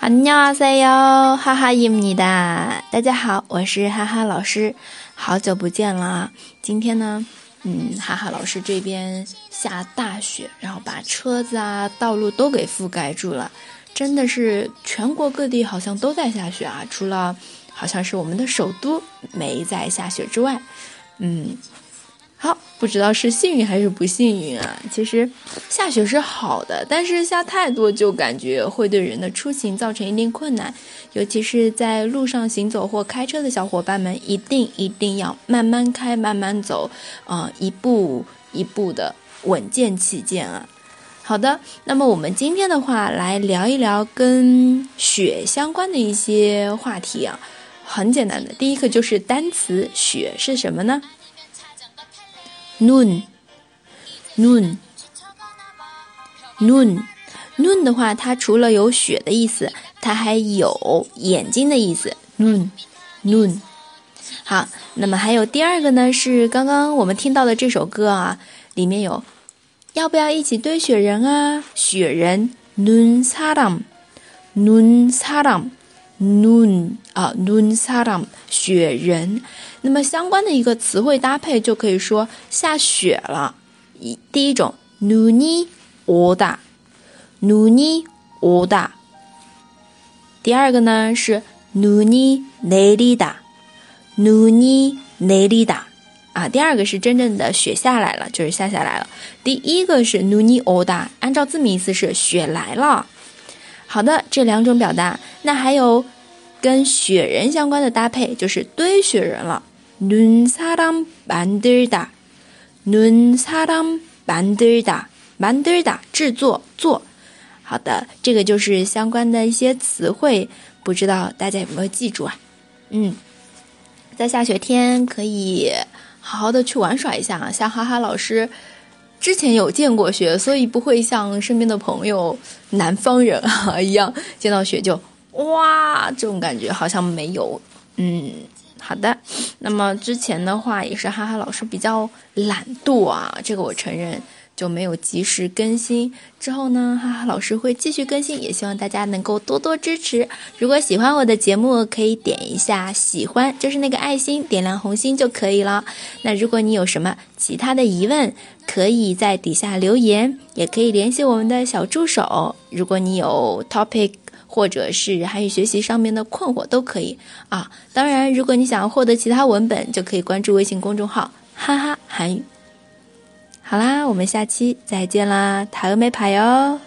안녕하세요，哈哈입니다。大家好，我是哈哈老师，好久不见了。今天呢，嗯，哈哈老师这边下大雪，然后把车子啊、道路都给覆盖住了，真的是全国各地好像都在下雪啊，除了好像是我们的首都没在下雪之外，嗯。 好，不知道是幸运还是不幸运啊？其实下雪是好的，但是下太多就感觉会对人的出行造成一定困难，尤其是在路上行走或开车的小伙伴们，一定一定要慢慢开，慢慢走，啊，一步一步的稳健起见啊。好的，那么我们今天的话来聊一聊跟雪相关的一些话题啊，很简单的，第一个就是单词雪是什么呢？noon，noon，noon，noon 的话，它除了有雪的意思，它还有眼睛的意思。noon，noon。好，那么还有第二个呢，是刚刚我们听到的这首歌啊，里面有要不要一起堆雪人啊？雪人 noon，salam，noon，salam。nun 啊，nun saram 雪人。那么相关的一个词汇搭配就可以说下雪了。一第一种 nuni oda nuni oda，第二个呢是 nuni nerida nuni nerida 啊，第二个是真正的雪下来了，就是下下来了。第一个是 nuni oda，按照字面意思是雪来了。好的，这两种表达，那还有跟雪人相关的搭配，就是堆雪人了。눈사람만들 다， 눈사람만들 다， 만들 다， 制作做。好的，这个就是相关的一些词汇，不知道大家有没有记住啊？嗯，在下雪天可以好好的去玩耍一下啊。像哈哈老师 之前有见过雪，所以不会像身边的朋友南方人啊一样，见到雪就哇这种感觉，好像没有。嗯。好的，那么之前的话也是哈哈老师比较懒惰啊，这个我承认就没有及时更新。之后呢，哈哈老师会继续更新，也希望大家能够多多支持。如果喜欢我的节目，可以点一下喜欢，就是那个爱心，点亮红心就可以了。那如果你有什么其他的疑问，可以在底下留言，也可以联系我们的小助手。如果你有 topic。或者是韩语学习上面的困惑都可以啊。当然，如果你想要获得其他文本，就可以关注微信公众号“哈哈韩语”。好啦，我们下期再见啦，塔俄美牌哟。